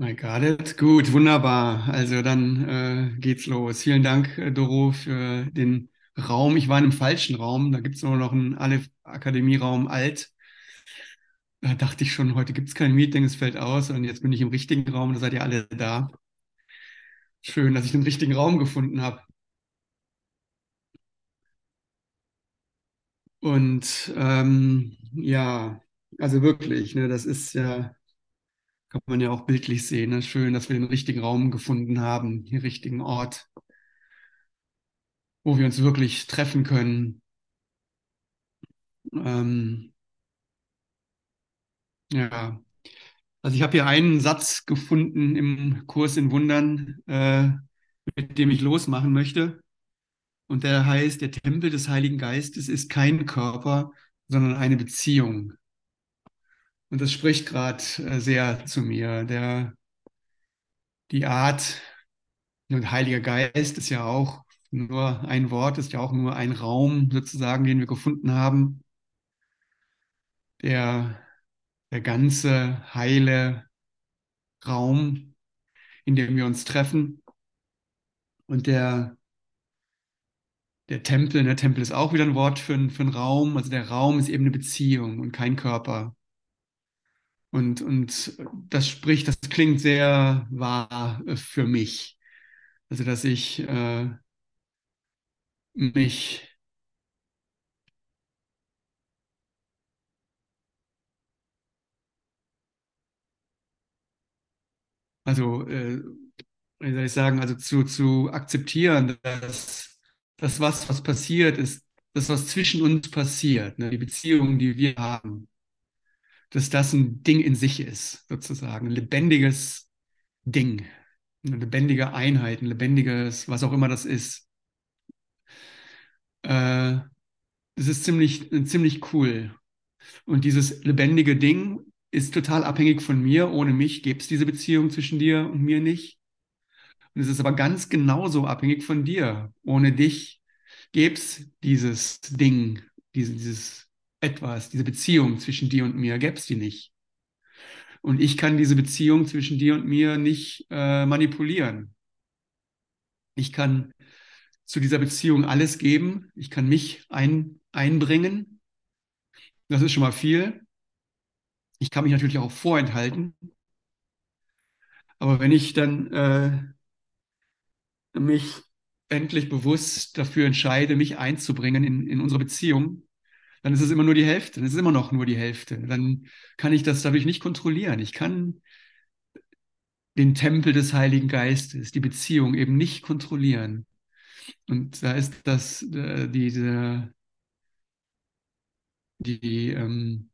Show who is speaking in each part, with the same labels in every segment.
Speaker 1: I got it. Gut, wunderbar. Also dann äh, geht's los. Vielen Dank, äh, Doro, für den Raum. Ich war in einem falschen Raum. Da gibt's nur noch einen Aleph Akademieraum alt. Da dachte ich schon, heute gibt's kein Meeting, es fällt aus. Und jetzt bin ich im richtigen Raum, da seid ihr alle da. Schön, dass ich den richtigen Raum gefunden habe. Und ähm, ja, also wirklich, ne, das ist ja kann man ja auch bildlich sehen. Ne? Schön, dass wir den richtigen Raum gefunden haben, den richtigen Ort, wo wir uns wirklich treffen können. Ähm, ja, also ich habe hier einen Satz gefunden im Kurs in Wundern, äh, mit dem ich losmachen möchte. Und der heißt, der Tempel des Heiligen Geistes ist kein Körper, sondern eine Beziehung. Und das spricht gerade äh, sehr zu mir. Der, die Art, und Heiliger Geist ist ja auch nur ein Wort, ist ja auch nur ein Raum sozusagen, den wir gefunden haben. Der, der ganze heile Raum, in dem wir uns treffen. Und der, der Tempel, der Tempel ist auch wieder ein Wort für, für einen Raum. Also der Raum ist eben eine Beziehung und kein Körper. Und, und das spricht, das klingt sehr wahr für mich. Also, dass ich äh, mich also, äh, wie soll ich sagen, also zu, zu akzeptieren, dass das, was, was passiert, ist das, was zwischen uns passiert, ne? die Beziehungen, die wir haben dass das ein Ding in sich ist, sozusagen, ein lebendiges Ding, eine lebendige Einheit, ein lebendiges, was auch immer das ist. Äh, das ist ziemlich, ziemlich cool. Und dieses lebendige Ding ist total abhängig von mir. Ohne mich gäbe es diese Beziehung zwischen dir und mir nicht. Und es ist aber ganz genauso abhängig von dir. Ohne dich gäbe es dieses Ding, diese, dieses etwas, diese Beziehung zwischen dir und mir, gäbe es die nicht. Und ich kann diese Beziehung zwischen dir und mir nicht äh, manipulieren. Ich kann zu dieser Beziehung alles geben. Ich kann mich ein, einbringen. Das ist schon mal viel. Ich kann mich natürlich auch vorenthalten. Aber wenn ich dann äh, mich endlich bewusst dafür entscheide, mich einzubringen in, in unsere Beziehung, dann ist es immer nur die Hälfte, dann ist es immer noch nur die Hälfte. Dann kann ich das dadurch nicht kontrollieren. Ich kann den Tempel des Heiligen Geistes, die Beziehung eben nicht kontrollieren. Und da ist das, äh, diese, die, ähm,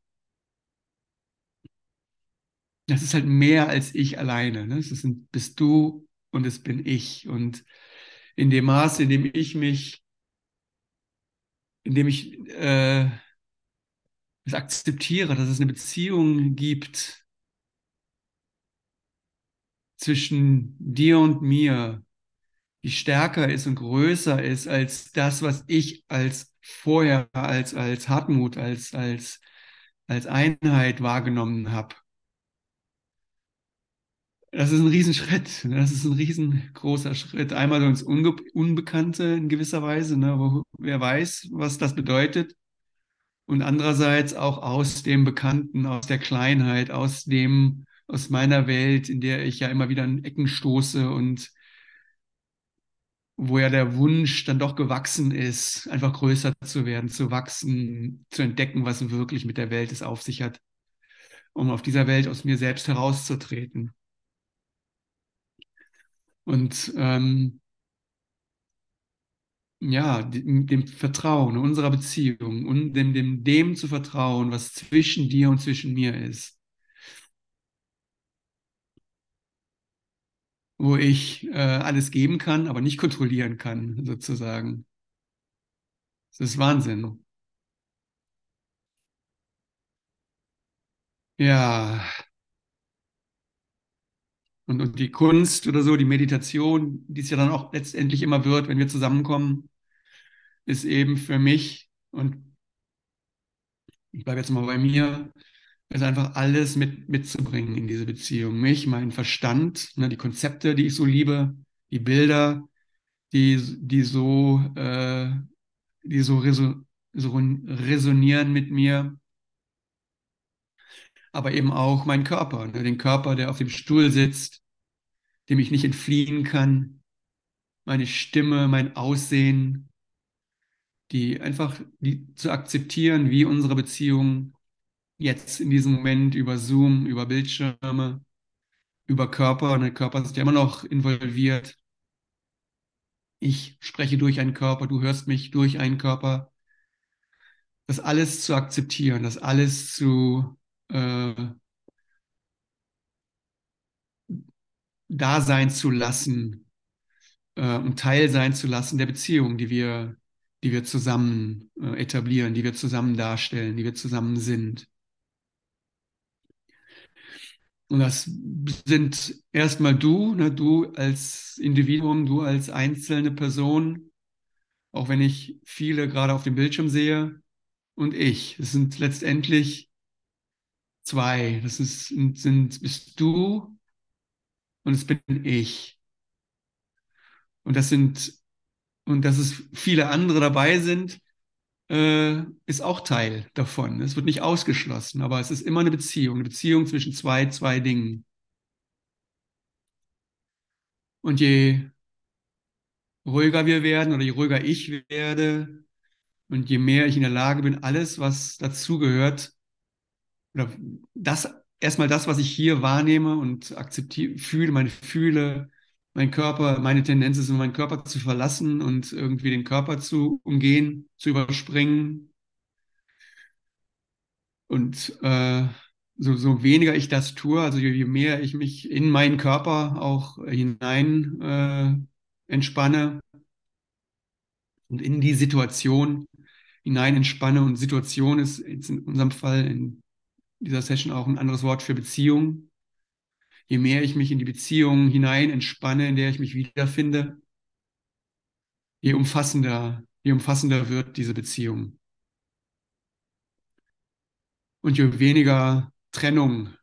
Speaker 1: das ist halt mehr als ich alleine. Ne? Das sind, bist du und es bin ich. Und in dem Maße, in dem ich mich indem ich äh, es akzeptiere, dass es eine Beziehung gibt zwischen dir und mir, die stärker ist und größer ist als das, was ich als vorher, als, als Hartmut, als, als, als Einheit wahrgenommen habe. Das ist ein Riesenschritt. Das ist ein riesengroßer Schritt. Einmal so ins Unge Unbekannte in gewisser Weise, ne, wo wer weiß, was das bedeutet. Und andererseits auch aus dem Bekannten, aus der Kleinheit, aus dem, aus meiner Welt, in der ich ja immer wieder in Ecken stoße und wo ja der Wunsch dann doch gewachsen ist, einfach größer zu werden, zu wachsen, zu entdecken, was wirklich mit der Welt es auf sich hat, um auf dieser Welt aus mir selbst herauszutreten. Und ähm, ja, dem, Vertrauen, unserer Beziehung und dem, dem, dem zu vertrauen, was zwischen dir und zwischen mir ist. Wo ich äh, alles geben kann, aber nicht kontrollieren kann, sozusagen. Das ist Wahnsinn. Ja, und, und die Kunst oder so, die Meditation, die es ja dann auch letztendlich immer wird, wenn wir zusammenkommen, ist eben für mich, und ich bleibe jetzt mal bei mir, ist einfach alles mit, mitzubringen in diese Beziehung. Mich, meinen Verstand, ne, die Konzepte, die ich so liebe, die Bilder, die, die so, äh, die so, reso, so resonieren mit mir. Aber eben auch mein Körper, ne, den Körper, der auf dem Stuhl sitzt, dem ich nicht entfliehen kann, meine Stimme, mein Aussehen, die einfach die zu akzeptieren, wie unsere Beziehung jetzt in diesem Moment über Zoom, über Bildschirme, über Körper, und der Körper ist ja immer noch involviert. Ich spreche durch einen Körper, du hörst mich durch einen Körper. Das alles zu akzeptieren, das alles zu äh, da sein zu lassen äh, und Teil sein zu lassen der Beziehung, die wir, die wir zusammen äh, etablieren, die wir zusammen darstellen, die wir zusammen sind. Und das sind erstmal du, ne, du als Individuum, du als einzelne Person, auch wenn ich viele gerade auf dem Bildschirm sehe, und ich. Es sind letztendlich zwei. Das ist, sind, bist du und es bin ich. Und das sind, und dass es viele andere dabei sind, äh, ist auch Teil davon. Es wird nicht ausgeschlossen, aber es ist immer eine Beziehung, eine Beziehung zwischen zwei, zwei Dingen. Und je ruhiger wir werden oder je ruhiger ich werde und je mehr ich in der Lage bin, alles, was dazugehört, oder das erstmal das, was ich hier wahrnehme und akzeptiere, fühle, meine Fühle, mein Körper, meine Tendenz ist, meinen Körper zu verlassen und irgendwie den Körper zu umgehen, zu überspringen. Und äh, so, so weniger ich das tue, also je, je mehr ich mich in meinen Körper auch hinein äh, entspanne und in die Situation hinein entspanne. Und Situation ist jetzt in unserem Fall in dieser Session auch ein anderes Wort für Beziehung je mehr ich mich in die Beziehung hinein entspanne, in der ich mich wiederfinde, je umfassender, je umfassender wird diese Beziehung. Und je weniger Trennung,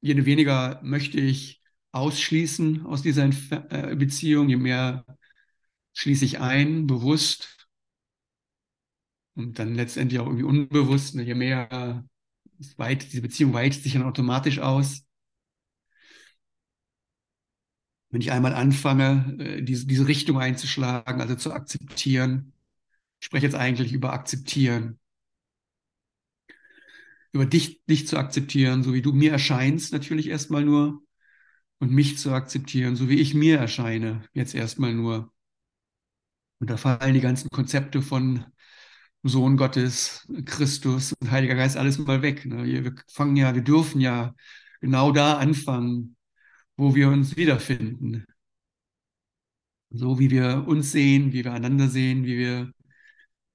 Speaker 1: je weniger möchte ich ausschließen aus dieser äh, Beziehung, je mehr schließe ich ein, bewusst und dann letztendlich auch irgendwie unbewusst, ne, je mehr weit, diese Beziehung weitet sich dann automatisch aus. wenn ich einmal anfange, äh, diese, diese Richtung einzuschlagen, also zu akzeptieren, ich spreche jetzt eigentlich über akzeptieren, über dich, dich zu akzeptieren, so wie du mir erscheinst, natürlich erstmal nur, und mich zu akzeptieren, so wie ich mir erscheine, jetzt erstmal nur. Und da fallen die ganzen Konzepte von Sohn Gottes, Christus und Heiliger Geist alles mal weg. Ne? Wir fangen ja, wir dürfen ja genau da anfangen, wo wir uns wiederfinden. So wie wir uns sehen, wie wir einander sehen, wie wir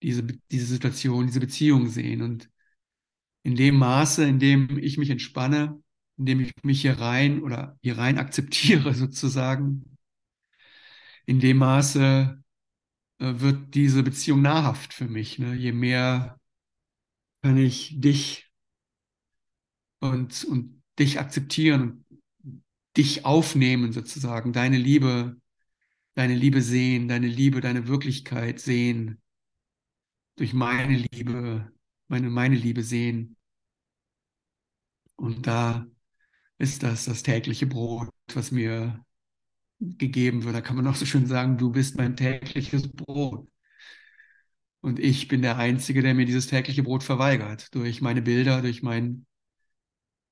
Speaker 1: diese, diese Situation, diese Beziehung sehen. Und in dem Maße, in dem ich mich entspanne, in dem ich mich hier rein oder hier rein akzeptiere sozusagen, in dem Maße wird diese Beziehung nahrhaft für mich. Ne? Je mehr kann ich dich und, und dich akzeptieren dich aufnehmen sozusagen, deine Liebe, deine Liebe sehen, deine Liebe, deine Wirklichkeit sehen, durch meine Liebe, meine, meine Liebe sehen. Und da ist das das tägliche Brot, was mir gegeben wird. Da kann man auch so schön sagen, du bist mein tägliches Brot. Und ich bin der Einzige, der mir dieses tägliche Brot verweigert, durch meine Bilder, durch mein,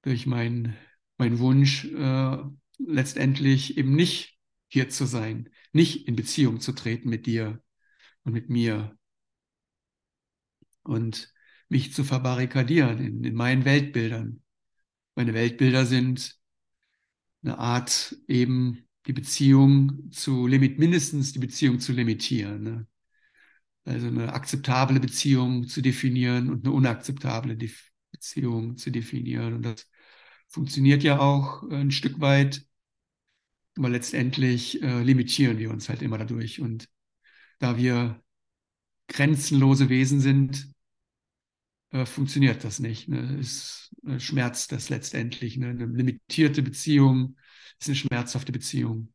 Speaker 1: durch mein mein Wunsch, äh, letztendlich eben nicht hier zu sein, nicht in Beziehung zu treten mit dir und mit mir und mich zu verbarrikadieren in, in meinen Weltbildern. Meine Weltbilder sind eine Art eben die Beziehung zu limit, mindestens die Beziehung zu limitieren. Ne? Also eine akzeptable Beziehung zu definieren und eine unakzeptable Beziehung zu definieren. Und das funktioniert ja auch äh, ein Stück weit, aber letztendlich äh, limitieren wir uns halt immer dadurch. Und da wir grenzenlose Wesen sind, äh, funktioniert das nicht. Ne? Es äh, schmerzt das letztendlich. Ne? Eine limitierte Beziehung ist eine schmerzhafte Beziehung.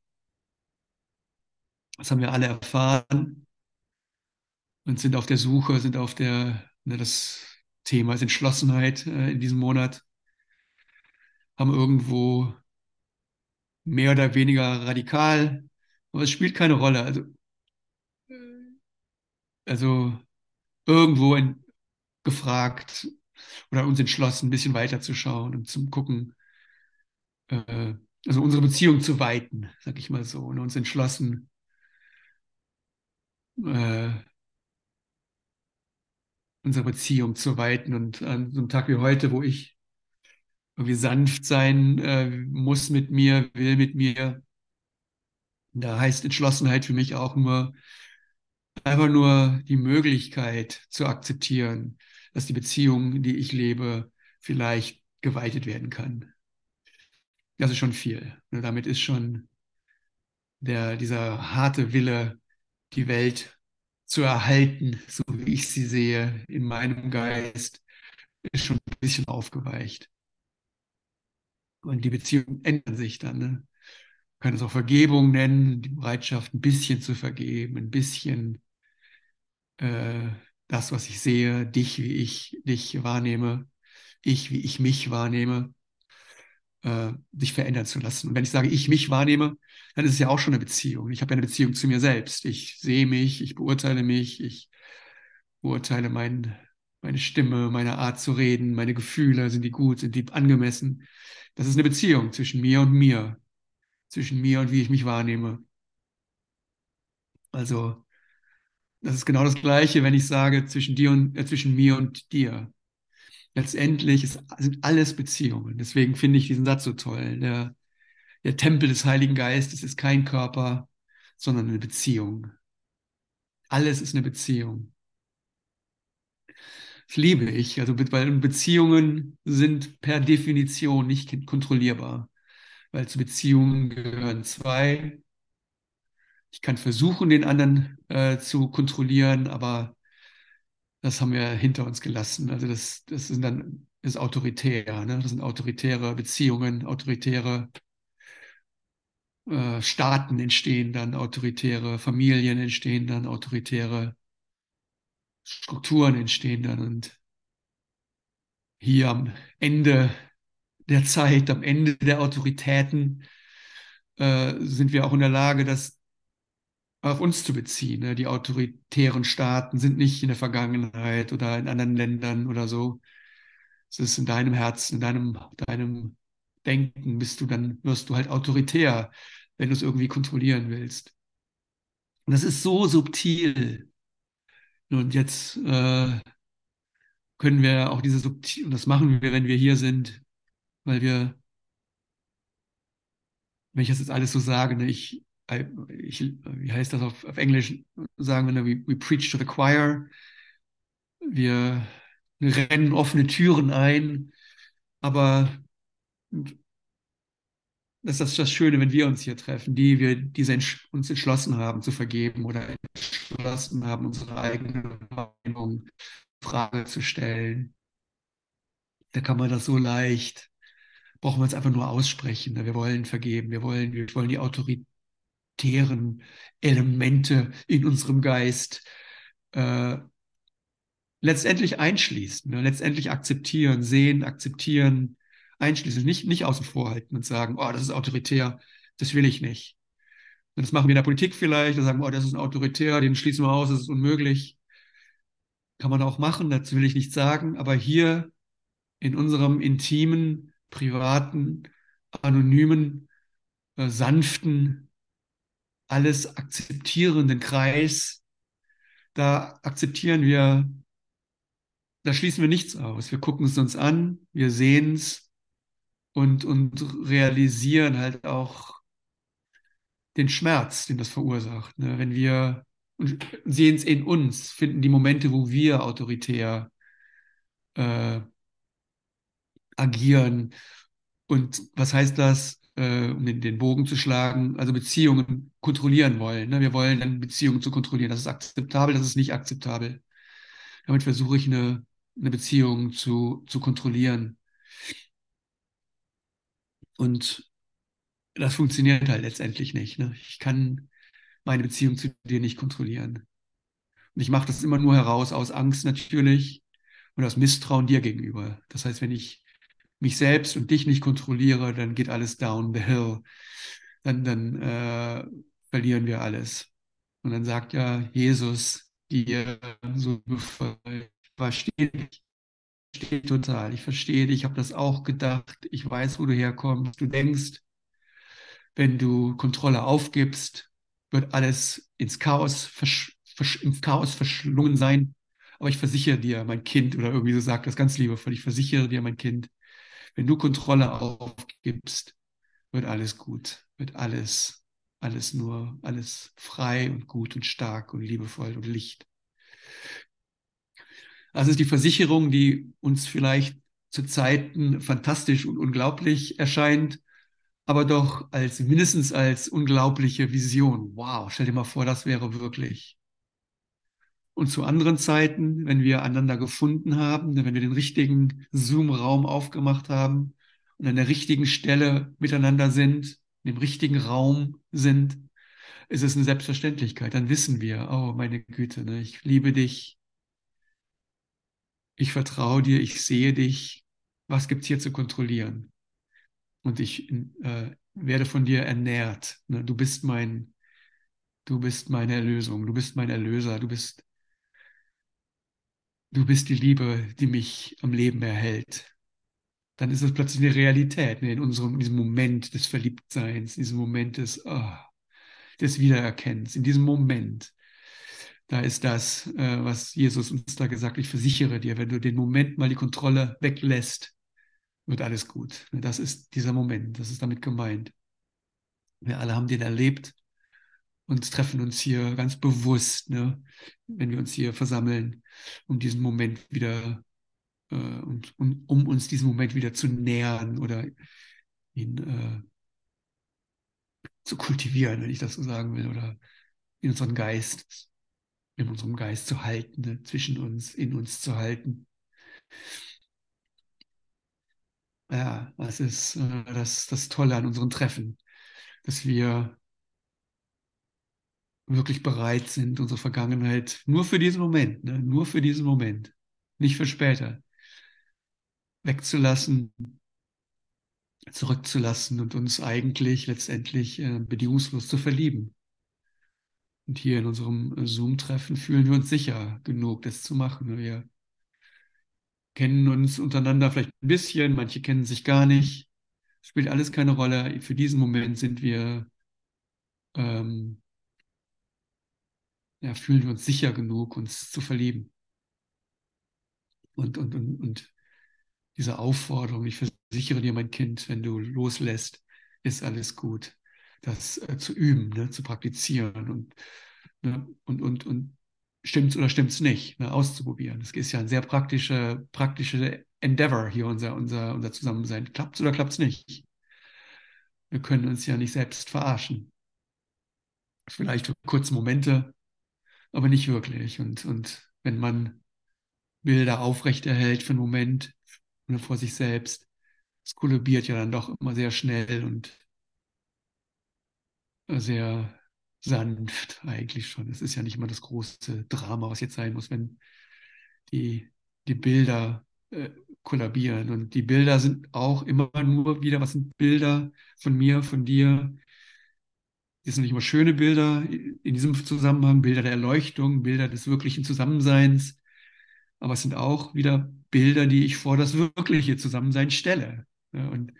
Speaker 1: Das haben wir alle erfahren und sind auf der Suche, sind auf der, ne, das Thema ist Entschlossenheit äh, in diesem Monat, haben irgendwo mehr oder weniger radikal, aber es spielt keine Rolle. Also, also irgendwo in, gefragt oder uns entschlossen, ein bisschen weiter zu schauen und zum Gucken, äh, also unsere Beziehung zu weiten, sag ich mal so, und uns entschlossen, äh, unsere Beziehung zu weiten. Und an so einem Tag wie heute, wo ich irgendwie sanft sein äh, muss mit mir, will mit mir, da heißt Entschlossenheit für mich auch nur, einfach nur die Möglichkeit zu akzeptieren, dass die Beziehung, die ich lebe, vielleicht geweitet werden kann. Das ist schon viel. Damit ist schon der, dieser harte Wille, die Welt zu erhalten, so wie ich sie sehe, in meinem Geist, ist schon ein bisschen aufgeweicht. Und die Beziehungen ändern sich dann. Ne? Kann es auch Vergebung nennen, die Bereitschaft, ein bisschen zu vergeben, ein bisschen äh, das, was ich sehe, dich, wie ich dich wahrnehme, ich, wie ich mich wahrnehme, äh, sich verändern zu lassen. Und wenn ich sage, ich mich wahrnehme, dann ist es ja auch schon eine Beziehung. Ich habe ja eine Beziehung zu mir selbst. Ich sehe mich, ich beurteile mich, ich beurteile mein, meine Stimme, meine Art zu reden, meine Gefühle, sind die gut, sind die angemessen. Das ist eine Beziehung zwischen mir und mir, zwischen mir und wie ich mich wahrnehme. Also das ist genau das Gleiche, wenn ich sage zwischen dir und äh, zwischen mir und dir. Letztendlich ist, sind alles Beziehungen. Deswegen finde ich diesen Satz so toll. Der, der Tempel des Heiligen Geistes ist kein Körper, sondern eine Beziehung. Alles ist eine Beziehung. Das liebe ich, also weil Beziehungen sind per Definition nicht kontrollierbar, weil zu Beziehungen gehören zwei. Ich kann versuchen, den anderen äh, zu kontrollieren, aber das haben wir hinter uns gelassen. Also das, das sind dann ist autoritär, ne? Das sind autoritäre Beziehungen, autoritäre äh, Staaten entstehen dann, autoritäre Familien entstehen dann, autoritäre Strukturen entstehen dann und hier am Ende der Zeit, am Ende der Autoritäten äh, sind wir auch in der Lage, das auf uns zu beziehen. Ne? Die autoritären Staaten sind nicht in der Vergangenheit oder in anderen Ländern oder so. Es ist in deinem Herzen, in deinem, deinem Denken bist du, dann wirst du halt autoritär, wenn du es irgendwie kontrollieren willst. Und das ist so subtil. Und jetzt äh, können wir auch diese subtil, und das machen wir, wenn wir hier sind, weil wir, wenn ich das jetzt alles so sage, ne, ich, ich, wie heißt das auf, auf Englisch, sagen wir, we, we preach to the choir, wir rennen offene Türen ein, aber das ist das Schöne, wenn wir uns hier treffen, die wir diese uns entschlossen haben zu vergeben oder entschlossen haben, unsere eigene Meinung in Frage zu stellen. Da kann man das so leicht, brauchen wir es einfach nur aussprechen. Wir wollen vergeben, wir wollen, wir wollen die autoritären Elemente in unserem Geist äh, letztendlich einschließen, ne? letztendlich akzeptieren, sehen, akzeptieren, einschließen, nicht, nicht außen vor halten und sagen, oh, das ist autoritär, das will ich nicht. Und das machen wir in der Politik vielleicht, da sagen, oh, das ist ein autoritär, den schließen wir aus, das ist unmöglich. Kann man auch machen, dazu will ich nichts sagen, aber hier in unserem intimen, privaten, anonymen, äh, sanften, alles akzeptierenden Kreis, da akzeptieren wir, da schließen wir nichts aus. Wir gucken es uns an, wir sehen es, und, und realisieren halt auch den Schmerz, den das verursacht. Ne? Wenn wir sehen es in uns, finden die Momente, wo wir autoritär äh, agieren. Und was heißt das, äh, um den, den, Bogen zu schlagen? Also Beziehungen kontrollieren wollen. Ne? Wir wollen dann Beziehungen zu kontrollieren. Das ist akzeptabel, das ist nicht akzeptabel. Damit versuche ich eine eine Beziehung zu, zu kontrollieren. Und das funktioniert halt letztendlich nicht. Ne? Ich kann meine Beziehung zu dir nicht kontrollieren. Und ich mache das immer nur heraus aus Angst natürlich und aus Misstrauen dir gegenüber. Das heißt, wenn ich mich selbst und dich nicht kontrolliere, dann geht alles down the hill. Dann, dann äh, verlieren wir alles. Und dann sagt ja Jesus dir so, ich verstehe dich, ich verstehe total, ich verstehe dich, ich habe das auch gedacht, ich weiß, wo du herkommst. Du denkst, wenn du Kontrolle aufgibst, wird alles ins Chaos, versch, versch, ins Chaos verschlungen sein. Aber ich versichere dir, mein Kind, oder irgendwie so sagt das ganz liebevoll, ich versichere dir, mein Kind, wenn du Kontrolle aufgibst, wird alles gut, wird alles, alles nur, alles frei und gut und stark und liebevoll und Licht. Also ist die Versicherung, die uns vielleicht zu Zeiten fantastisch und unglaublich erscheint, aber doch als mindestens als unglaubliche Vision. Wow, stell dir mal vor, das wäre wirklich. Und zu anderen Zeiten, wenn wir einander gefunden haben, wenn wir den richtigen Zoom-Raum aufgemacht haben und an der richtigen Stelle miteinander sind, im richtigen Raum sind, ist es eine Selbstverständlichkeit. Dann wissen wir, oh meine Güte, ne, ich liebe dich, ich vertraue dir, ich sehe dich, was gibt's hier zu kontrollieren? und ich äh, werde von dir ernährt. Ne? Du bist mein, du bist meine Erlösung, du bist mein Erlöser, du bist, du bist die Liebe, die mich am Leben erhält. Dann ist es plötzlich eine Realität ne? in unserem, in diesem Moment des Verliebtseins, in diesem Moment des, oh, des Wiedererkennens, in diesem Moment. Da ist das, äh, was Jesus uns da gesagt hat. Ich versichere dir, wenn du den Moment mal die Kontrolle weglässt, wird alles gut. Das ist dieser Moment, das ist damit gemeint. Wir alle haben den erlebt und treffen uns hier ganz bewusst, ne, wenn wir uns hier versammeln, um diesen Moment wieder äh, und um, um, uns diesen Moment wieder zu nähern oder ihn äh, zu kultivieren, wenn ich das so sagen will, oder in unseren Geist, in unserem Geist zu halten, ne, zwischen uns, in uns zu halten. Ja, das ist äh, das, das Tolle an unseren Treffen, dass wir wirklich bereit sind, unsere Vergangenheit nur für diesen Moment, ne, nur für diesen Moment, nicht für später, wegzulassen, zurückzulassen und uns eigentlich letztendlich äh, bedingungslos zu verlieben. Und hier in unserem Zoom-Treffen fühlen wir uns sicher genug, das zu machen. Wir kennen uns untereinander vielleicht ein bisschen, manche kennen sich gar nicht. Spielt alles keine Rolle. Für diesen Moment sind wir, ähm, ja, fühlen wir uns sicher genug, uns zu verlieben. Und, und, und, und diese Aufforderung, ich versichere dir, mein Kind, wenn du loslässt, ist alles gut. Das äh, zu üben, ne, zu praktizieren und, ne, und, und, und stimmt's oder stimmt's nicht, ne, auszuprobieren. Das ist ja ein sehr praktische, praktische Endeavor hier, unser, unser, unser Zusammensein. Klappt's oder klappt's nicht? Wir können uns ja nicht selbst verarschen. Vielleicht kurze Momente, aber nicht wirklich. Und, und wenn man Bilder aufrechterhält für einen Moment ne, vor sich selbst, es kollabiert ja dann doch immer sehr schnell und sehr sanft eigentlich schon. Es ist ja nicht immer das große Drama, was jetzt sein muss, wenn die, die Bilder äh, kollabieren. Und die Bilder sind auch immer nur wieder, was sind Bilder von mir, von dir? Das sind nicht immer schöne Bilder in diesem Zusammenhang, Bilder der Erleuchtung, Bilder des wirklichen Zusammenseins. Aber es sind auch wieder Bilder, die ich vor das wirkliche Zusammensein stelle. Ja, und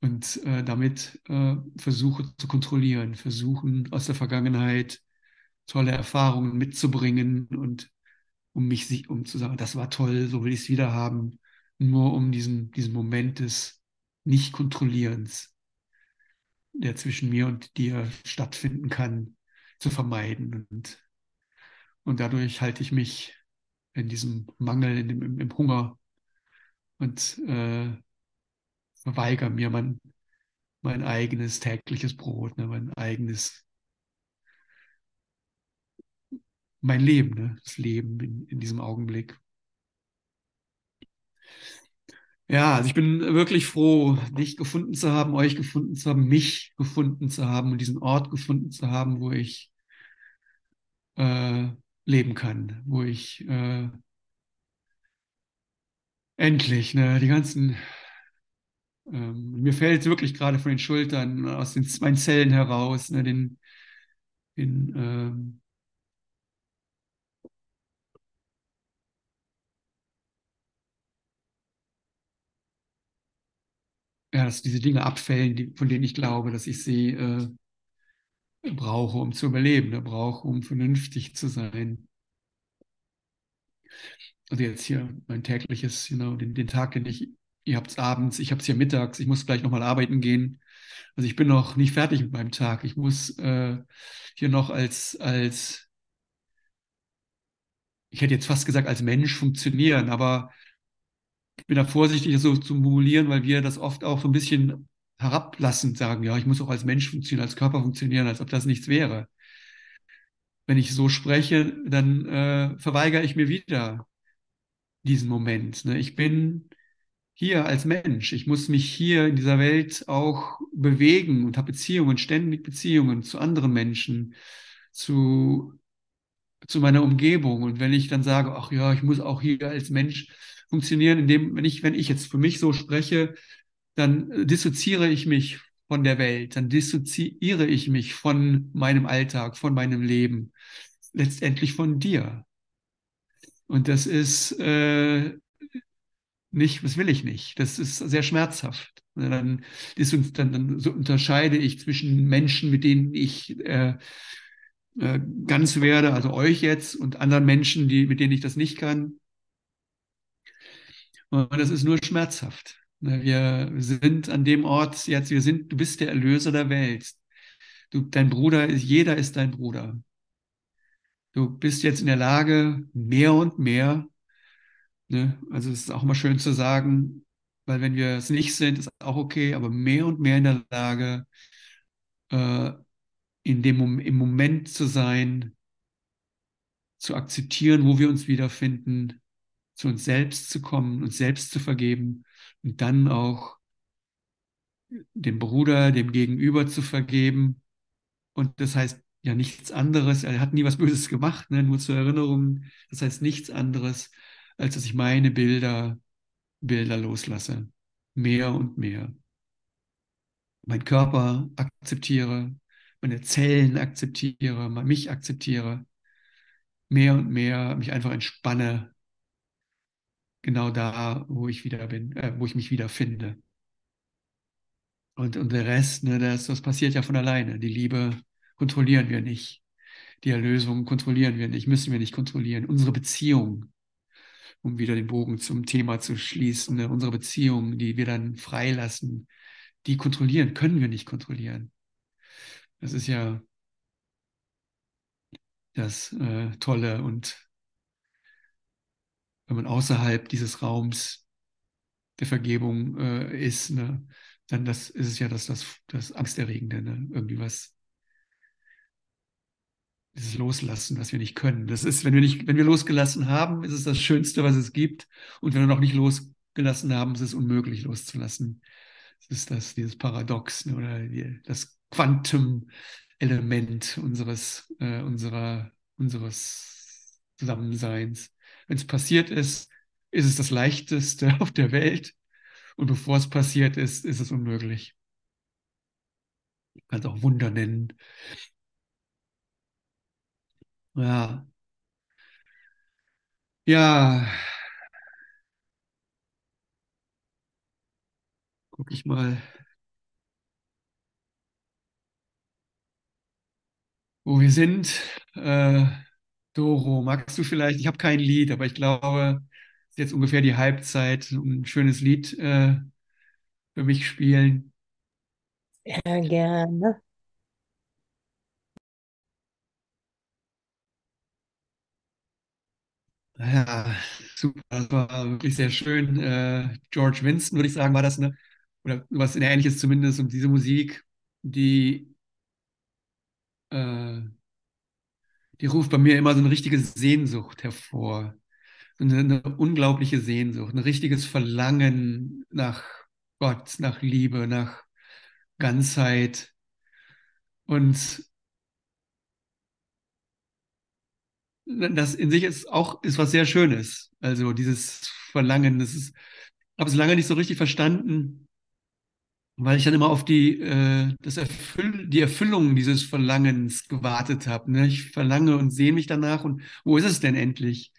Speaker 1: und äh, damit äh, versuche zu kontrollieren, versuchen aus der Vergangenheit tolle Erfahrungen mitzubringen und um mich um zu sagen, das war toll, so will ich es wieder haben, nur um diesen, diesen Moment des Nicht-Kontrollierens, der zwischen mir und dir stattfinden kann, zu vermeiden. Und, und dadurch halte ich mich in diesem Mangel, in dem, im, im Hunger und äh, verweigere mir mein, mein eigenes tägliches Brot, ne, mein eigenes, mein Leben, ne, das Leben in, in diesem Augenblick. Ja, also ich bin wirklich froh, dich gefunden zu haben, euch gefunden zu haben, mich gefunden zu haben und diesen Ort gefunden zu haben, wo ich äh, leben kann, wo ich äh, endlich ne, die ganzen, ähm, mir fällt wirklich gerade von den Schultern, aus den, meinen Zellen heraus, ne, den, den ähm, ja, dass diese Dinge abfällen, die, von denen ich glaube, dass ich sie äh, brauche, um zu überleben, ne, brauche, um vernünftig zu sein. Also jetzt hier mein tägliches, you know, den, den Tag, den ich, ihr habt es abends, ich habe es hier mittags, ich muss gleich nochmal arbeiten gehen. Also ich bin noch nicht fertig mit meinem Tag. Ich muss äh, hier noch als, als, ich hätte jetzt fast gesagt, als Mensch funktionieren, aber ich bin da vorsichtig, das so zu formulieren, weil wir das oft auch so ein bisschen herablassend sagen, ja, ich muss auch als Mensch funktionieren, als Körper funktionieren, als ob das nichts wäre. Wenn ich so spreche, dann äh, verweigere ich mir wieder diesen Moment. Ne? Ich bin hier als Mensch. Ich muss mich hier in dieser Welt auch bewegen und habe Beziehungen, ständig Beziehungen zu anderen Menschen, zu, zu meiner Umgebung. Und wenn ich dann sage, ach ja, ich muss auch hier als Mensch funktionieren, indem, wenn ich, wenn ich jetzt für mich so spreche, dann dissoziere ich mich von der Welt, dann dissoziiere ich mich von meinem Alltag, von meinem Leben, letztendlich von dir. Und das ist äh, nicht, das will ich nicht. Das ist sehr schmerzhaft. Dann, ist, dann, dann so unterscheide ich zwischen Menschen, mit denen ich äh, äh, ganz werde, also euch jetzt, und anderen Menschen, die, mit denen ich das nicht kann. Und das ist nur schmerzhaft. Wir sind an dem Ort jetzt, wir sind, du bist der Erlöser der Welt. Du, dein Bruder ist, jeder ist dein Bruder. Du bist jetzt in der Lage, mehr und mehr, ne? also es ist auch mal schön zu sagen, weil wenn wir es nicht sind, ist auch okay, aber mehr und mehr in der Lage, äh, in dem, im Moment zu sein, zu akzeptieren, wo wir uns wiederfinden, zu uns selbst zu kommen, uns selbst zu vergeben und dann auch dem Bruder, dem Gegenüber zu vergeben. Und das heißt ja nichts anderes, er hat nie was Böses gemacht, ne? nur zur Erinnerung. Das heißt nichts anderes, als dass ich meine Bilder, Bilder loslasse. Mehr und mehr. Mein Körper akzeptiere, meine Zellen akzeptiere, mich akzeptiere. Mehr und mehr mich einfach entspanne. Genau da, wo ich wieder bin, äh, wo ich mich wieder finde. Und, und der Rest, ne, das, das passiert ja von alleine. Die Liebe kontrollieren wir nicht. Die Erlösung kontrollieren wir nicht, müssen wir nicht kontrollieren. Unsere Beziehung, um wieder den Bogen zum Thema zu schließen, ne, unsere Beziehung, die wir dann freilassen, die kontrollieren, können wir nicht kontrollieren. Das ist ja das äh, Tolle. Und wenn man außerhalb dieses Raums der Vergebung äh, ist, ne, dann das ist es ja das, das, das Angsterregende, ne? irgendwie was dieses Loslassen, was wir nicht können. Das ist, wenn wir nicht, wenn wir losgelassen haben, ist es das Schönste, was es gibt. Und wenn wir noch nicht losgelassen haben, ist es unmöglich loszulassen. Das ist das, dieses Paradox ne, oder die, das Quantum-Element unseres, äh, unserer, unseres Zusammenseins. Wenn es passiert ist, ist es das Leichteste auf der Welt. Und bevor es passiert ist, ist es unmöglich. Ich kann es auch Wunder nennen. Ja. Ja. Guck ich mal, wo wir sind. Äh, Doro, magst du vielleicht, ich habe kein Lied, aber ich glaube, es ist jetzt ungefähr die Halbzeit, ein schönes Lied äh, für mich spielen.
Speaker 2: Ja, gerne.
Speaker 1: Ja, super, das war wirklich sehr schön. Äh, George Winston, würde ich sagen, war das, ne? Oder was in Ähnliches zumindest. Und diese Musik, die, äh, die ruft bei mir immer so eine richtige Sehnsucht hervor. eine, eine unglaubliche Sehnsucht, ein richtiges Verlangen nach Gott, nach Liebe, nach Ganzheit. Und das in sich ist auch ist was sehr Schönes. Also dieses Verlangen, das ist, habe es lange nicht so richtig verstanden, weil ich dann immer auf die, äh, das Erfüll die Erfüllung dieses Verlangens gewartet habe. Ne? Ich verlange und sehne mich danach und wo ist es denn endlich?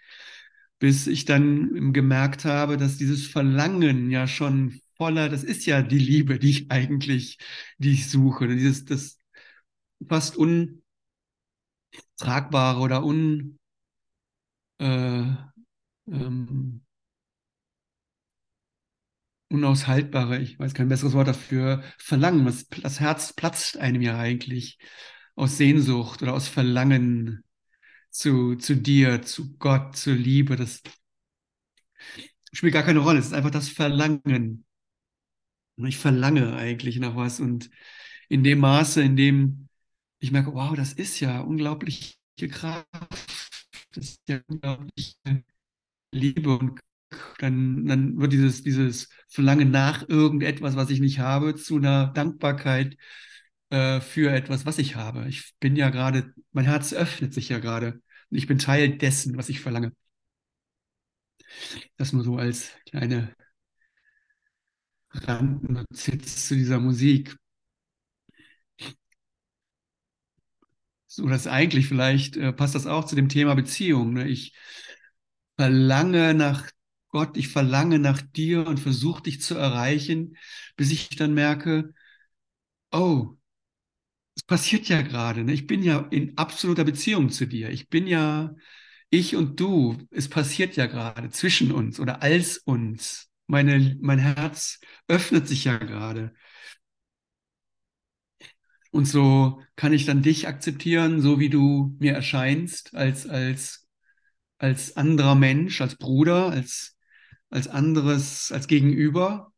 Speaker 1: Bis ich dann gemerkt habe, dass dieses Verlangen ja schon voller, das ist ja die Liebe, die ich eigentlich, die ich suche. Dieses, das fast untragbare oder un, äh, ähm, unaushaltbare, ich weiß kein besseres Wort dafür, Verlangen. Das, das Herz platzt einem ja eigentlich aus Sehnsucht oder aus Verlangen zu, zu dir, zu Gott, zur Liebe. Das spielt gar keine Rolle. Es ist einfach das Verlangen. Ich verlange eigentlich nach was und in dem Maße, in dem ich merke, wow, das ist ja unglaubliche Kraft, das ist ja unglaubliche Liebe und dann, dann wird dieses, dieses Verlangen nach irgendetwas, was ich nicht habe, zu einer Dankbarkeit äh, für etwas, was ich habe. Ich bin ja gerade, mein Herz öffnet sich ja gerade und ich bin Teil dessen, was ich verlange. Das nur so als kleine Randnotiz zu dieser Musik. So, das eigentlich vielleicht äh, passt das auch zu dem Thema Beziehung. Ne? Ich verlange nach Gott, ich verlange nach dir und versuche dich zu erreichen, bis ich dann merke, oh, es passiert ja gerade. Ne? Ich bin ja in absoluter Beziehung zu dir. Ich bin ja ich und du. Es passiert ja gerade zwischen uns oder als uns. Meine, mein Herz öffnet sich ja gerade. Und so kann ich dann dich akzeptieren, so wie du mir erscheinst, als, als, als anderer Mensch, als Bruder, als, als anderes, als Gegenüber.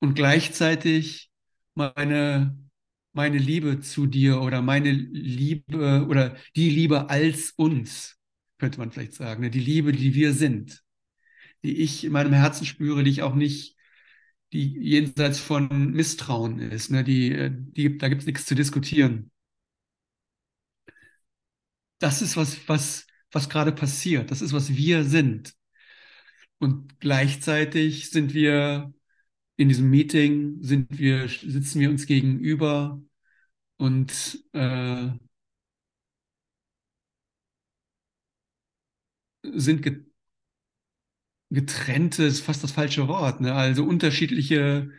Speaker 1: Und gleichzeitig meine, meine Liebe zu dir oder meine Liebe oder die Liebe als uns, könnte man vielleicht sagen. Ne? Die Liebe, die wir sind, die ich in meinem Herzen spüre, die ich auch nicht die jenseits von Misstrauen ist. Ne? Die, äh, die, da gibt es nichts zu diskutieren. Das ist was, was, was gerade passiert. Das ist, was wir sind. Und gleichzeitig sind wir in diesem Meeting, sind wir, sitzen wir uns gegenüber und äh, sind getrennte ist fast das falsche Wort, ne? also unterschiedliche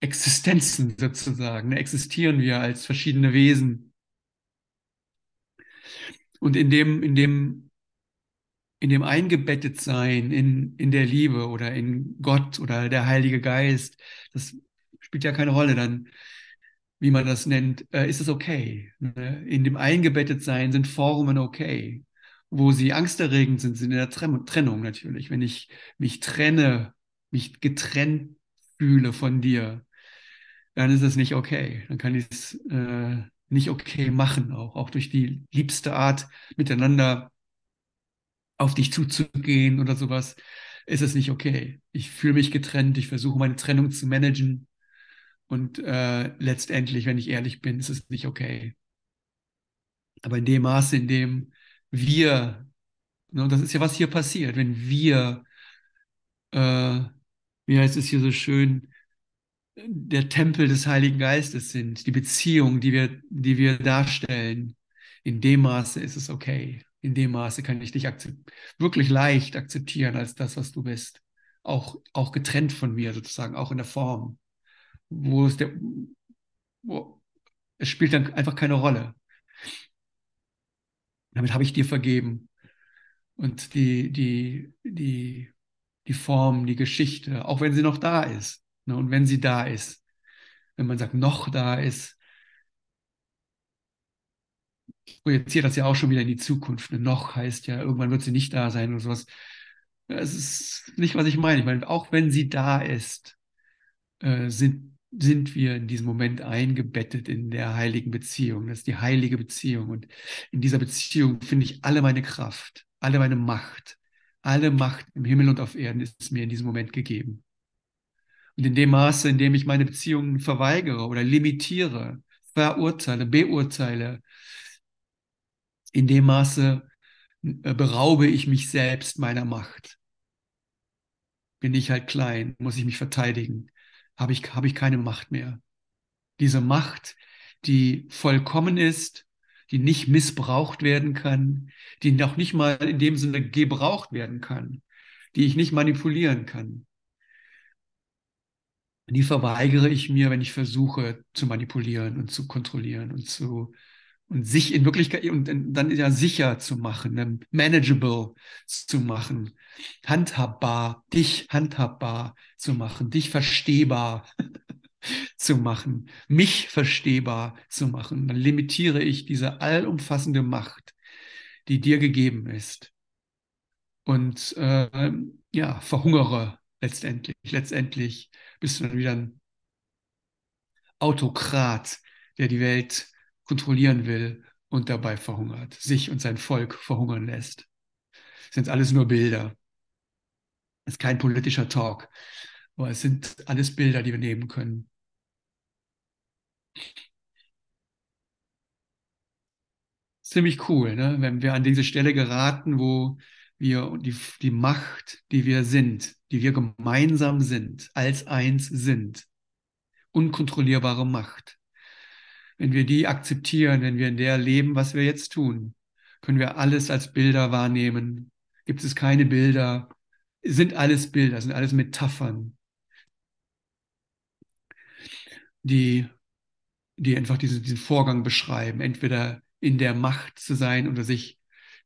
Speaker 1: Existenzen sozusagen, ne? existieren wir als verschiedene Wesen. Und in dem, in dem, in dem eingebettet sein in, in der Liebe oder in Gott oder der Heilige Geist, das spielt ja keine Rolle dann, wie man das nennt, äh, ist es okay. Ne? In dem eingebettet sein sind Formen okay wo sie angsterregend sind, sind in der Trennung natürlich. Wenn ich mich trenne, mich getrennt fühle von dir, dann ist es nicht okay. Dann kann ich es äh, nicht okay machen, auch, auch durch die liebste Art miteinander auf dich zuzugehen oder sowas, ist es nicht okay. Ich fühle mich getrennt, ich versuche meine Trennung zu managen und äh, letztendlich, wenn ich ehrlich bin, ist es nicht okay. Aber in dem Maße, in dem wir, ne, das ist ja, was hier passiert, wenn wir, äh, wie heißt es hier so schön, der Tempel des Heiligen Geistes sind, die Beziehung, die wir, die wir darstellen, in dem Maße ist es okay. In dem Maße kann ich dich wirklich leicht akzeptieren als das, was du bist. Auch, auch getrennt von mir sozusagen, auch in der Form. Wo es der, wo, es spielt dann einfach keine Rolle. Damit habe ich dir vergeben. Und die, die, die, die Form, die Geschichte, auch wenn sie noch da ist. Ne? Und wenn sie da ist, wenn man sagt, noch da ist, projiziert das ja auch schon wieder in die Zukunft. Noch heißt ja, irgendwann wird sie nicht da sein oder sowas. Es ist nicht, was ich meine. Ich meine, auch wenn sie da ist, äh, sind sind wir in diesem Moment eingebettet in der heiligen Beziehung. Das ist die heilige Beziehung. Und in dieser Beziehung finde ich alle meine Kraft, alle meine Macht, Alle Macht im Himmel und auf Erden ist mir in diesem Moment gegeben. Und in dem Maße, in dem ich meine Beziehungen verweigere oder limitiere, verurteile, beurteile, in dem Maße äh, beraube ich mich selbst meiner Macht. Bin ich halt klein, muss ich mich verteidigen, habe ich, habe ich keine Macht mehr. Diese Macht, die vollkommen ist, die nicht missbraucht werden kann, die noch nicht mal in dem Sinne gebraucht werden kann, die ich nicht manipulieren kann. Die verweigere ich mir, wenn ich versuche zu manipulieren und zu kontrollieren und zu und sich in Wirklichkeit und dann ja sicher zu machen, ne, manageable zu machen, handhabbar, dich handhabbar zu machen, dich verstehbar zu machen, mich verstehbar zu machen. Dann limitiere ich diese allumfassende Macht, die dir gegeben ist. Und äh, ja, verhungere letztendlich. Letztendlich bist du dann wieder ein Autokrat, der die Welt kontrollieren will und dabei verhungert, sich und sein Volk verhungern lässt. Das sind alles nur Bilder. Das ist kein politischer Talk, aber es sind alles Bilder, die wir nehmen können. Ziemlich cool, ne? wenn wir an diese Stelle geraten, wo wir die, die Macht, die wir sind, die wir gemeinsam sind, als eins sind, unkontrollierbare Macht, wenn wir die akzeptieren, wenn wir in der leben, was wir jetzt tun, können wir alles als Bilder wahrnehmen. Gibt es keine Bilder, sind alles Bilder, sind alles Metaphern, die, die einfach diesen, diesen Vorgang beschreiben, entweder in der Macht zu sein oder sich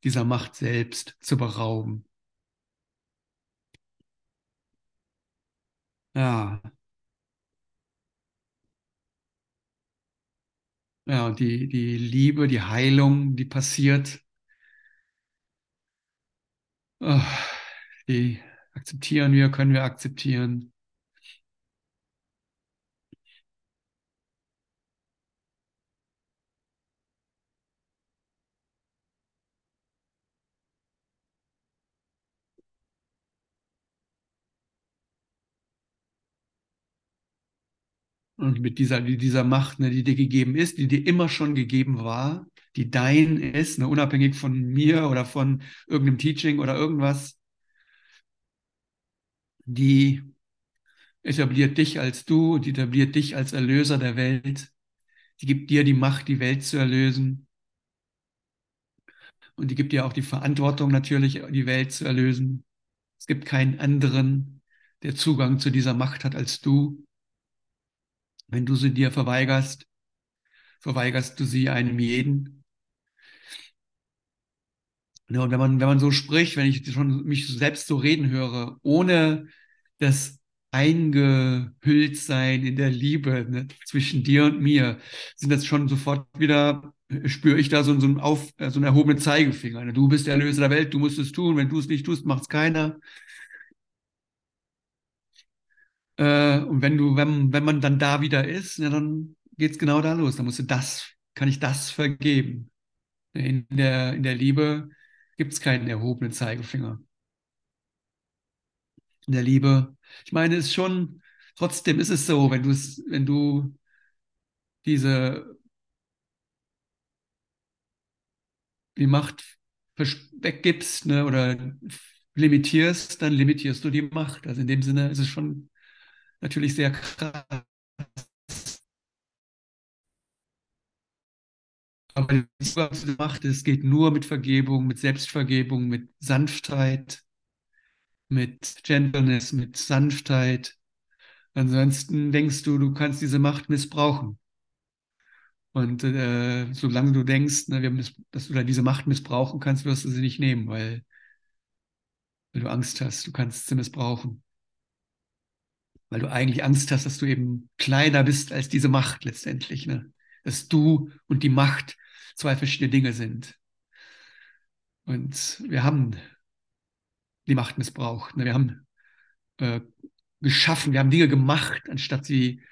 Speaker 1: dieser Macht selbst zu berauben. Ja, Ja, die, die Liebe, die Heilung, die passiert, die akzeptieren wir, können wir akzeptieren. Und mit dieser, dieser Macht, ne, die dir gegeben ist, die dir immer schon gegeben war, die dein ist, ne, unabhängig von mir oder von irgendeinem Teaching oder irgendwas, die etabliert dich als du, die etabliert dich als Erlöser der Welt, die gibt dir die Macht, die Welt zu erlösen. Und die gibt dir auch die Verantwortung natürlich, die Welt zu erlösen. Es gibt keinen anderen, der Zugang zu dieser Macht hat als du. Wenn du sie dir verweigerst, verweigerst du sie einem jeden. Ja, und wenn man, wenn man so spricht, wenn ich schon mich selbst so reden höre, ohne das Eingehülltsein in der Liebe ne, zwischen dir und mir, sind das schon sofort wieder, spüre ich da so, so, einen, auf, so einen erhobenen Zeigefinger. Ne? Du bist der Erlöser der Welt, du musst es tun, wenn du es nicht tust, macht es keiner. Äh, und wenn du, wenn, wenn man dann da wieder ist, ja, dann geht es genau da los. Dann musst du das, kann ich das vergeben. In der, in der Liebe gibt es keinen erhobenen Zeigefinger. In der Liebe, ich meine, es ist schon, trotzdem ist es so, wenn du es, wenn du diese die Macht weggibst ne, oder limitierst, dann limitierst du die Macht. Also in dem Sinne ist es schon natürlich sehr krass. Aber die Zugang Macht, es geht nur mit Vergebung, mit Selbstvergebung, mit Sanftheit, mit Gentleness, mit Sanftheit. Ansonsten denkst du, du kannst diese Macht missbrauchen. Und äh, solange du denkst, ne, dass du da diese Macht missbrauchen kannst, wirst du sie nicht nehmen, weil, weil du Angst hast, du kannst sie missbrauchen weil du eigentlich Angst hast, dass du eben kleiner bist als diese Macht letztendlich. Ne? Dass du und die Macht zwei verschiedene Dinge sind. Und wir haben die Macht missbraucht. Ne? Wir haben äh, geschaffen, wir haben Dinge gemacht, anstatt sie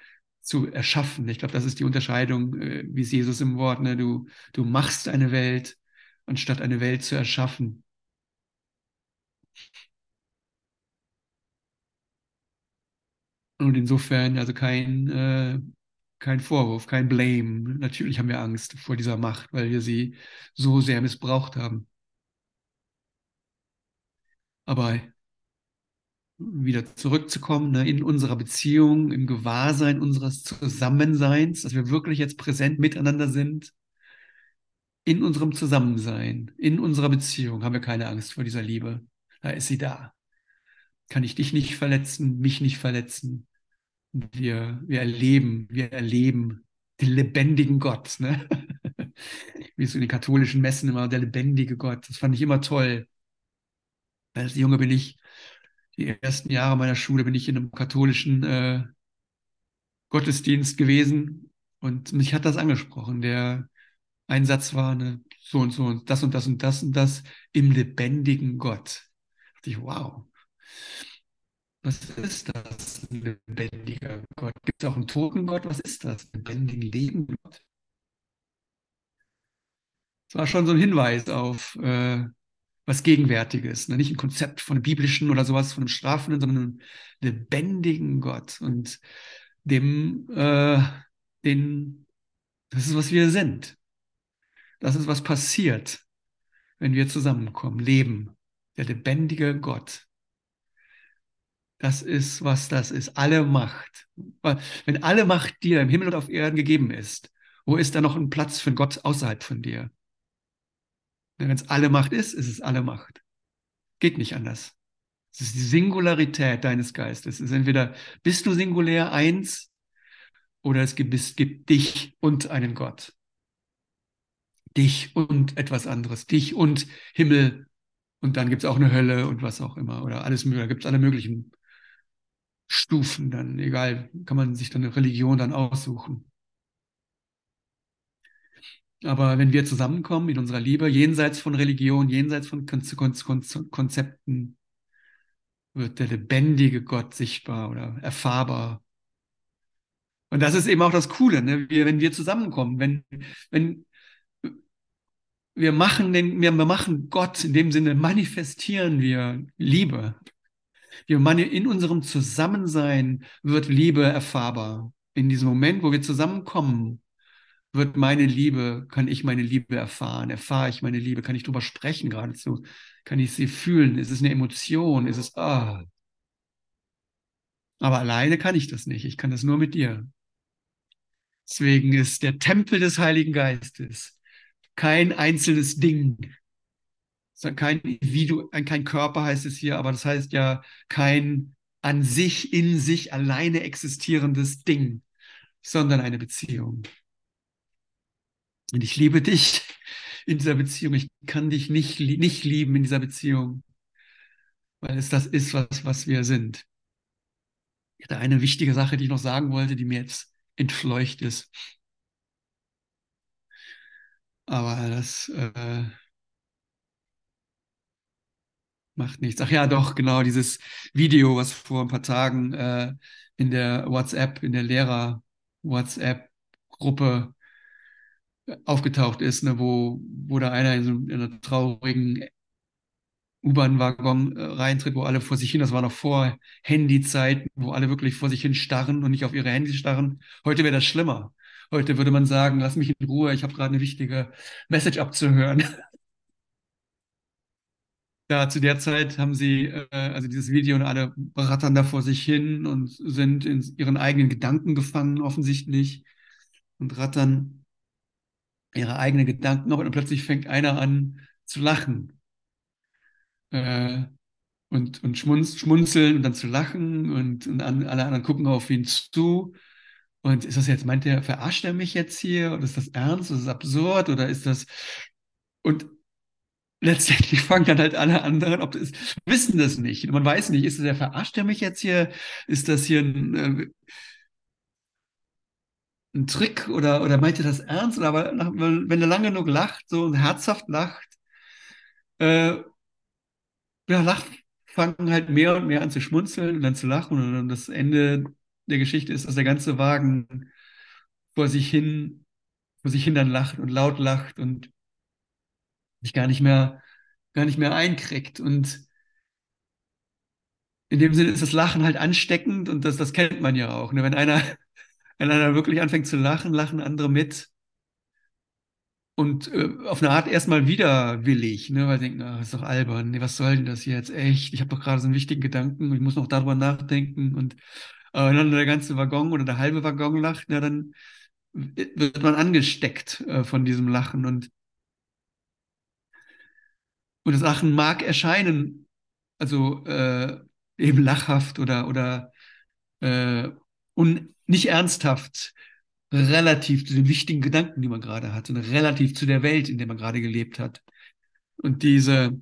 Speaker 1: zu erschaffen. Ich glaube, das ist die Unterscheidung, äh, wie es Jesus im Wort, ne? du, du machst eine Welt, anstatt eine Welt zu erschaffen. Und insofern also kein, äh, kein Vorwurf, kein Blame. Natürlich haben wir Angst vor dieser Macht, weil wir sie so sehr missbraucht haben. Aber wieder zurückzukommen ne, in unserer Beziehung, im Gewahrsein unseres Zusammenseins, dass wir wirklich jetzt präsent miteinander sind, in unserem Zusammensein, in unserer Beziehung haben wir keine Angst vor dieser Liebe. Da ist sie da. Kann ich dich nicht verletzen, mich nicht verletzen. Wir, wir erleben, wir erleben den lebendigen Gott. Ne? Wie es in den katholischen Messen immer, der lebendige Gott. Das fand ich immer toll. Als Junge bin ich, die ersten Jahre meiner Schule bin ich in einem katholischen äh, Gottesdienst gewesen und mich hat das angesprochen. Der ein Satz war ne, so und so und das und das und das und das im lebendigen Gott. Da dachte ich, wow. Was ist das, ein lebendiger Gott? Gibt es auch einen toten Gott? Was ist das? Lebendigen, lebenden Gott? Das war schon so ein Hinweis auf äh, was Gegenwärtiges. Ne? Nicht ein Konzept von einem biblischen oder sowas, von einem strafenden, sondern einem lebendigen Gott. Und dem, äh, den, das ist, was wir sind. Das ist, was passiert, wenn wir zusammenkommen, leben. Der lebendige Gott. Das ist, was das ist. Alle Macht. Wenn alle Macht dir im Himmel und auf Erden gegeben ist, wo ist da noch ein Platz für Gott außerhalb von dir? Wenn es alle Macht ist, ist es alle Macht. Geht nicht anders. Es ist die Singularität deines Geistes. Es ist entweder bist du singulär eins oder es gibt, es gibt dich und einen Gott dich und etwas anderes, dich und Himmel und dann gibt es auch eine Hölle und was auch immer oder alles mögliche, da gibt es alle möglichen Stufen dann, egal, kann man sich dann eine Religion dann aussuchen. Aber wenn wir zusammenkommen in unserer Liebe, jenseits von Religion, jenseits von Konzepten, wird der lebendige Gott sichtbar oder erfahrbar. Und das ist eben auch das Coole, ne? wir, wenn wir zusammenkommen, wenn, wenn wir machen den, wir machen Gott, in dem Sinne manifestieren wir Liebe. Wir in unserem Zusammensein wird Liebe erfahrbar. In diesem Moment, wo wir zusammenkommen, wird meine Liebe, kann ich meine Liebe erfahren, erfahre ich meine Liebe, kann ich drüber sprechen geradezu, kann ich sie fühlen, ist es eine Emotion, ist es, ah. Aber alleine kann ich das nicht, ich kann das nur mit dir. Deswegen ist der Tempel des Heiligen Geistes kein einzelnes Ding. Kein Individuum, kein Körper heißt es hier, aber das heißt ja kein an sich, in sich alleine existierendes Ding, sondern eine Beziehung. Und ich liebe dich in dieser Beziehung. Ich kann dich nicht, nicht lieben in dieser Beziehung, weil es das ist, was, was wir sind. Ich hatte eine wichtige Sache, die ich noch sagen wollte, die mir jetzt entfleucht ist. Aber das äh, macht nichts. Ach ja, doch, genau, dieses Video, was vor ein paar Tagen äh, in der WhatsApp, in der Lehrer-WhatsApp-Gruppe aufgetaucht ist, ne, wo, wo da einer in, so, in einer traurigen U-Bahn-Waggon äh, reintritt, wo alle vor sich hin, das war noch vor Handyzeiten, wo alle wirklich vor sich hin starren und nicht auf ihre Handys starren. Heute wäre das schlimmer. Heute würde man sagen, lass mich in Ruhe, ich habe gerade eine wichtige Message abzuhören. Ja, zu der Zeit haben sie, äh, also dieses Video und alle rattern da vor sich hin und sind in ihren eigenen Gedanken gefangen, offensichtlich, und rattern ihre eigenen Gedanken auf und plötzlich fängt einer an zu lachen. Äh, und, und schmunz, schmunzeln und dann zu lachen und, und an, alle anderen gucken auf ihn zu und ist das jetzt, meint der, verarscht er mich jetzt hier? Oder ist das ernst? Ist das absurd? Oder ist das. Und letztendlich fangen dann halt alle anderen, ob das, wissen das nicht. Man weiß nicht, ist das der verarscht er mich jetzt hier? Ist das hier ein, äh, ein Trick oder, oder meint er das ernst? Oder aber nach, wenn er lange genug lacht, so herzhaft lacht, äh, ja, lacht, fangen halt mehr und mehr an zu schmunzeln und dann zu lachen und dann das Ende der Geschichte ist, dass der ganze Wagen vor sich hin, vor sich hin dann lacht und laut lacht und sich gar nicht mehr, gar nicht mehr einkriegt. Und in dem Sinne ist das Lachen halt ansteckend und das, das kennt man ja auch. Ne? Wenn einer, wenn einer wirklich anfängt zu lachen, lachen andere mit. Und äh, auf eine Art erstmal widerwillig, ne? weil sie denken, ach, ist doch albern, nee, was soll denn das jetzt echt? Ich habe doch gerade so einen wichtigen Gedanken und ich muss noch darüber nachdenken. Und äh, wenn dann der ganze Waggon oder der halbe Waggon lacht, na, dann wird man angesteckt äh, von diesem Lachen. Und, und das Lachen mag erscheinen, also äh, eben lachhaft oder, oder äh, un, nicht ernsthaft, relativ zu den wichtigen Gedanken, die man gerade hat und relativ zu der Welt, in der man gerade gelebt hat. Und diese,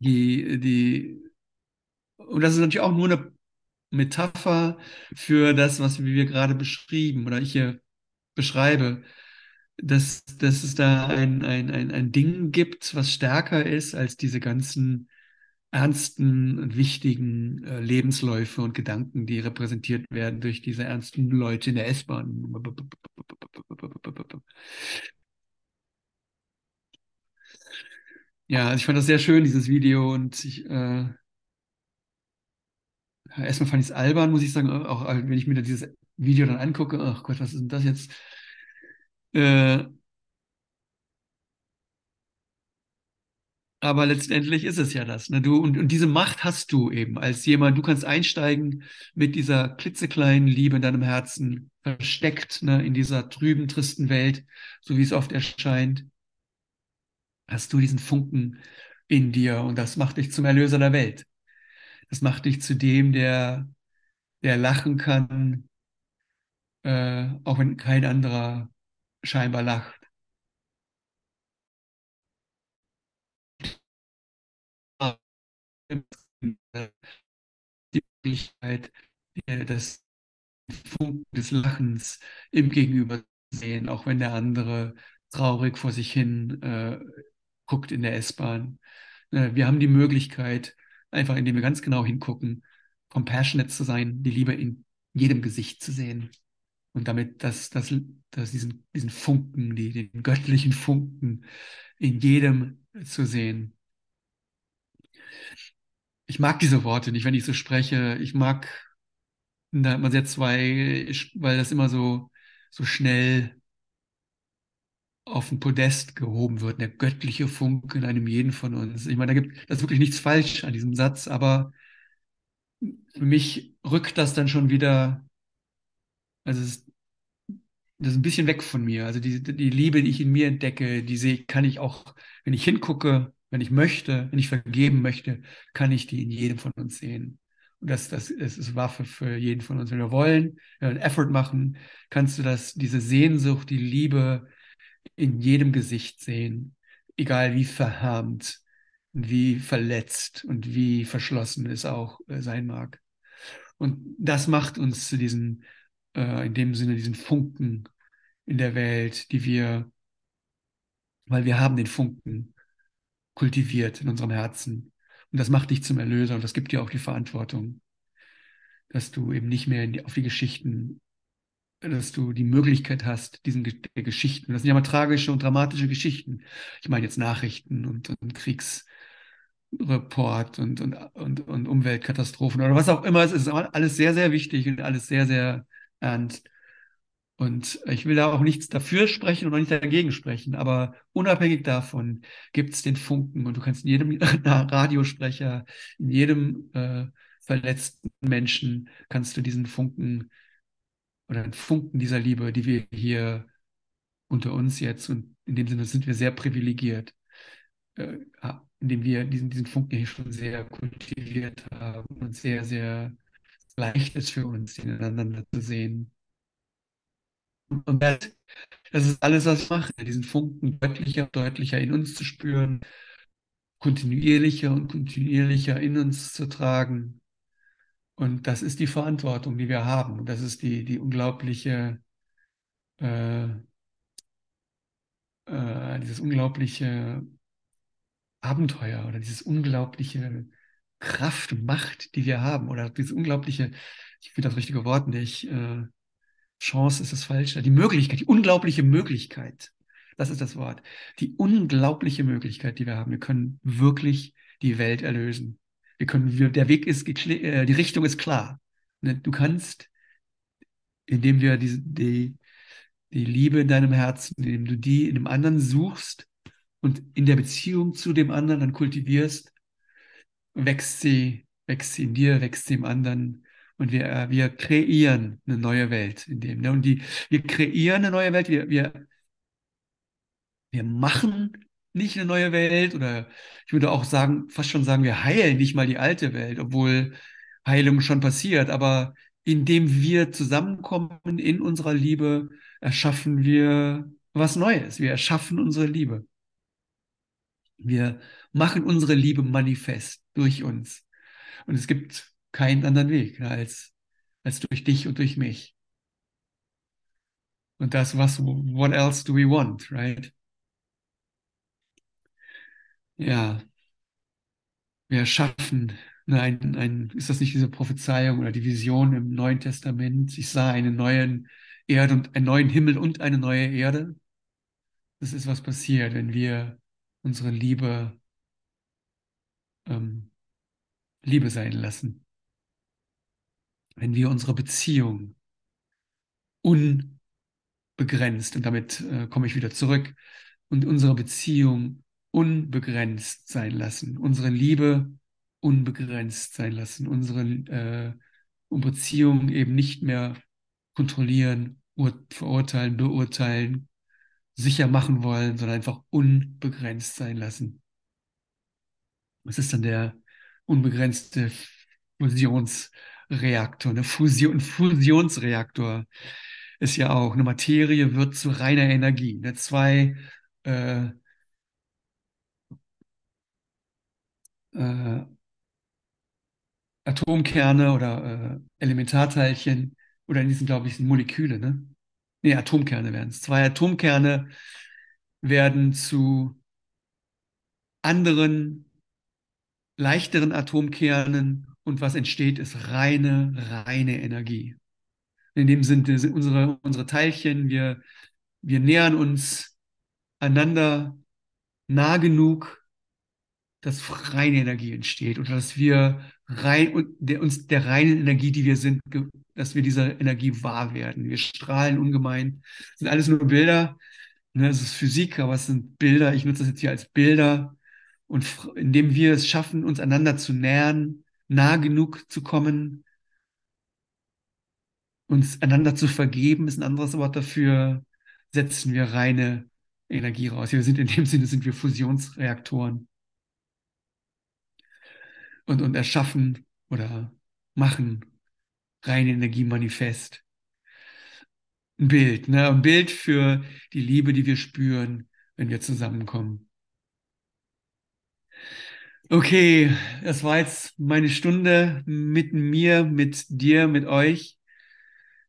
Speaker 1: die, die, und das ist natürlich auch nur eine Metapher für das, was wir gerade beschrieben oder ich hier beschreibe, dass, dass es da ein, ein, ein, ein Ding gibt, was stärker ist als diese ganzen ernsten und wichtigen äh, Lebensläufe und Gedanken, die repräsentiert werden durch diese ernsten Leute in der S-Bahn. Ja, also ich fand das sehr schön, dieses Video, und ich, äh, erstmal fand ich es albern, muss ich sagen, auch wenn ich mir dieses Video dann angucke, ach Gott, was ist denn das jetzt? Äh, Aber letztendlich ist es ja das. Ne? Du, und, und diese Macht hast du eben als jemand. Du kannst einsteigen mit dieser klitzekleinen Liebe in deinem Herzen, versteckt ne, in dieser trüben, tristen Welt, so wie es oft erscheint. Hast du diesen Funken in dir und das macht dich zum Erlöser der Welt. Das macht dich zu dem, der, der lachen kann, äh, auch wenn kein anderer scheinbar lacht. die Möglichkeit, das Funken des Lachens im Gegenüber sehen, auch wenn der andere traurig vor sich hin äh, guckt in der S-Bahn. Äh, wir haben die Möglichkeit, einfach indem wir ganz genau hingucken, compassionate zu sein, die Liebe in jedem Gesicht zu sehen. Und damit das, das, das diesen, diesen Funken, die, den göttlichen Funken in jedem zu sehen ich mag diese Worte nicht, wenn ich so spreche. Ich mag, da hat man sehr zwei, weil das immer so, so schnell auf den Podest gehoben wird, der göttliche Funke in einem jeden von uns. Ich meine, da gibt das ist wirklich nichts falsch an diesem Satz, aber für mich rückt das dann schon wieder, also es ist, das ist ein bisschen weg von mir. Also die, die Liebe, die ich in mir entdecke, die sehe, kann ich auch, wenn ich hingucke, wenn ich möchte, wenn ich vergeben möchte, kann ich die in jedem von uns sehen. Und das, das, das ist Waffe für jeden von uns. Wenn wir wollen, wenn wir einen Effort machen, kannst du das, diese Sehnsucht, die Liebe in jedem Gesicht sehen, egal wie verharmt, wie verletzt und wie verschlossen es auch äh, sein mag. Und das macht uns zu diesen, äh, in dem Sinne, diesen Funken in der Welt, die wir, weil wir haben den Funken kultiviert in unserem Herzen. Und das macht dich zum Erlöser und das gibt dir auch die Verantwortung, dass du eben nicht mehr die, auf die Geschichten, dass du die Möglichkeit hast, diesen Geschichten, das sind ja mal tragische und dramatische Geschichten. Ich meine jetzt Nachrichten und, und Kriegsreport und, und, und, und Umweltkatastrophen oder was auch immer. Es ist alles sehr, sehr wichtig und alles sehr, sehr ernst. Und ich will da auch nichts dafür sprechen und auch nicht dagegen sprechen, aber unabhängig davon gibt es den Funken und du kannst in jedem Radiosprecher, in jedem äh, verletzten Menschen, kannst du diesen Funken oder den Funken dieser Liebe, die wir hier unter uns jetzt und in dem Sinne sind wir sehr privilegiert, äh, indem wir diesen, diesen Funken hier schon sehr kultiviert haben und sehr, sehr leicht ist für uns, ihn ineinander zu sehen. Und das, das ist alles, was ich mache, diesen Funken deutlicher, deutlicher in uns zu spüren, kontinuierlicher und kontinuierlicher in uns zu tragen. Und das ist die Verantwortung, die wir haben. Und das ist die, die unglaubliche, äh, äh, dieses unglaubliche Abenteuer oder dieses unglaubliche Kraft Macht, die wir haben. Oder dieses unglaubliche, ich finde das richtige Wort nicht, äh, Chance ist das Falsche, die Möglichkeit, die unglaubliche Möglichkeit. Das ist das Wort. Die unglaubliche Möglichkeit, die wir haben. Wir können wirklich die Welt erlösen. Wir können, wir, der Weg ist, äh, die Richtung ist klar. Ne? Du kannst, indem wir die, die, die Liebe in deinem Herzen, indem du die in dem anderen suchst und in der Beziehung zu dem anderen dann kultivierst, wächst sie, wächst sie in dir, wächst sie im anderen. Und wir, äh, wir kreieren eine neue Welt in dem. Ne? Und die, wir kreieren eine neue Welt, wir, wir, wir machen nicht eine neue Welt oder ich würde auch sagen, fast schon sagen, wir heilen nicht mal die alte Welt, obwohl Heilung schon passiert. Aber indem wir zusammenkommen in unserer Liebe, erschaffen wir was Neues. Wir erschaffen unsere Liebe. Wir machen unsere Liebe manifest durch uns. Und es gibt keinen anderen Weg als, als durch dich und durch mich. Und das, was, what else do we want, right? Ja, wir schaffen ein, ein, ist das nicht diese Prophezeiung oder die Vision im Neuen Testament? Ich sah einen neuen Erde und einen neuen Himmel und eine neue Erde. Das ist, was passiert, wenn wir unsere Liebe ähm, Liebe sein lassen. Wenn wir unsere Beziehung unbegrenzt, und damit äh, komme ich wieder zurück, und unsere Beziehung unbegrenzt sein lassen, unsere Liebe unbegrenzt sein lassen, unsere äh, Beziehung eben nicht mehr kontrollieren, verurteilen, beurteilen, sicher machen wollen, sondern einfach unbegrenzt sein lassen. Was ist dann der unbegrenzte Fusionsreaktor? Eine Fusion, Fusionsreaktor ist ja auch, eine Materie wird zu reiner Energie. Ne? Zwei äh, äh, Atomkerne oder äh, Elementarteilchen oder in diesen, glaube ich, sind Moleküle, ne? Nee, Atomkerne werden es. Zwei Atomkerne werden zu anderen, leichteren Atomkernen und was entsteht, ist reine, reine Energie. In dem sind, sind unsere, unsere Teilchen, wir, wir nähern uns einander nah genug, dass reine Energie entsteht und dass wir rein der, uns der reinen Energie, die wir sind, dass wir dieser Energie wahr werden. Wir strahlen ungemein. Das sind alles nur Bilder. Ne? Es ist Physik, aber es sind Bilder. Ich nutze das jetzt hier als Bilder. Und indem wir es schaffen, uns einander zu nähern, nah genug zu kommen, uns einander zu vergeben, ist ein anderes Wort dafür, setzen wir reine Energie raus. Wir sind in dem Sinne sind wir Fusionsreaktoren und, und erschaffen oder machen reine Energie manifest. Ein Bild, ne? ein Bild für die Liebe, die wir spüren, wenn wir zusammenkommen. Okay, das war jetzt meine Stunde mit mir, mit dir, mit euch.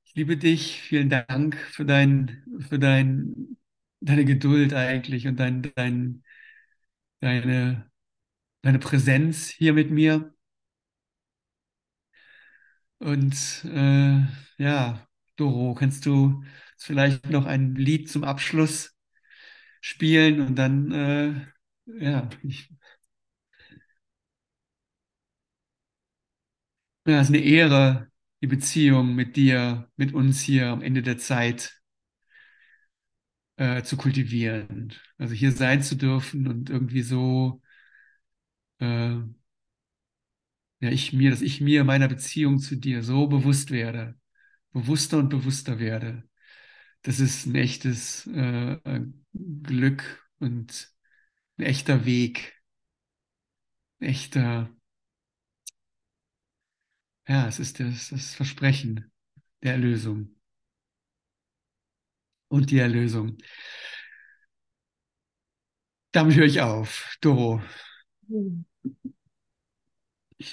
Speaker 1: Ich liebe dich. Vielen Dank für dein, für dein, deine Geduld eigentlich und dein, dein, deine deine Präsenz hier mit mir. Und äh, ja, Doro, kannst du vielleicht noch ein Lied zum Abschluss spielen und dann, äh, ja, ich, ja, es ist eine Ehre, die Beziehung mit dir, mit uns hier am Ende der Zeit äh, zu kultivieren. Also hier sein zu dürfen und irgendwie so äh, ja, ich mir, dass ich mir meiner Beziehung zu dir so bewusst werde, bewusster und bewusster werde. Das ist ein echtes äh, Glück und ein echter Weg, ein echter, ja, es ist das, das Versprechen der Erlösung und die Erlösung. Damit höre ich auf. Doro.
Speaker 2: Mhm.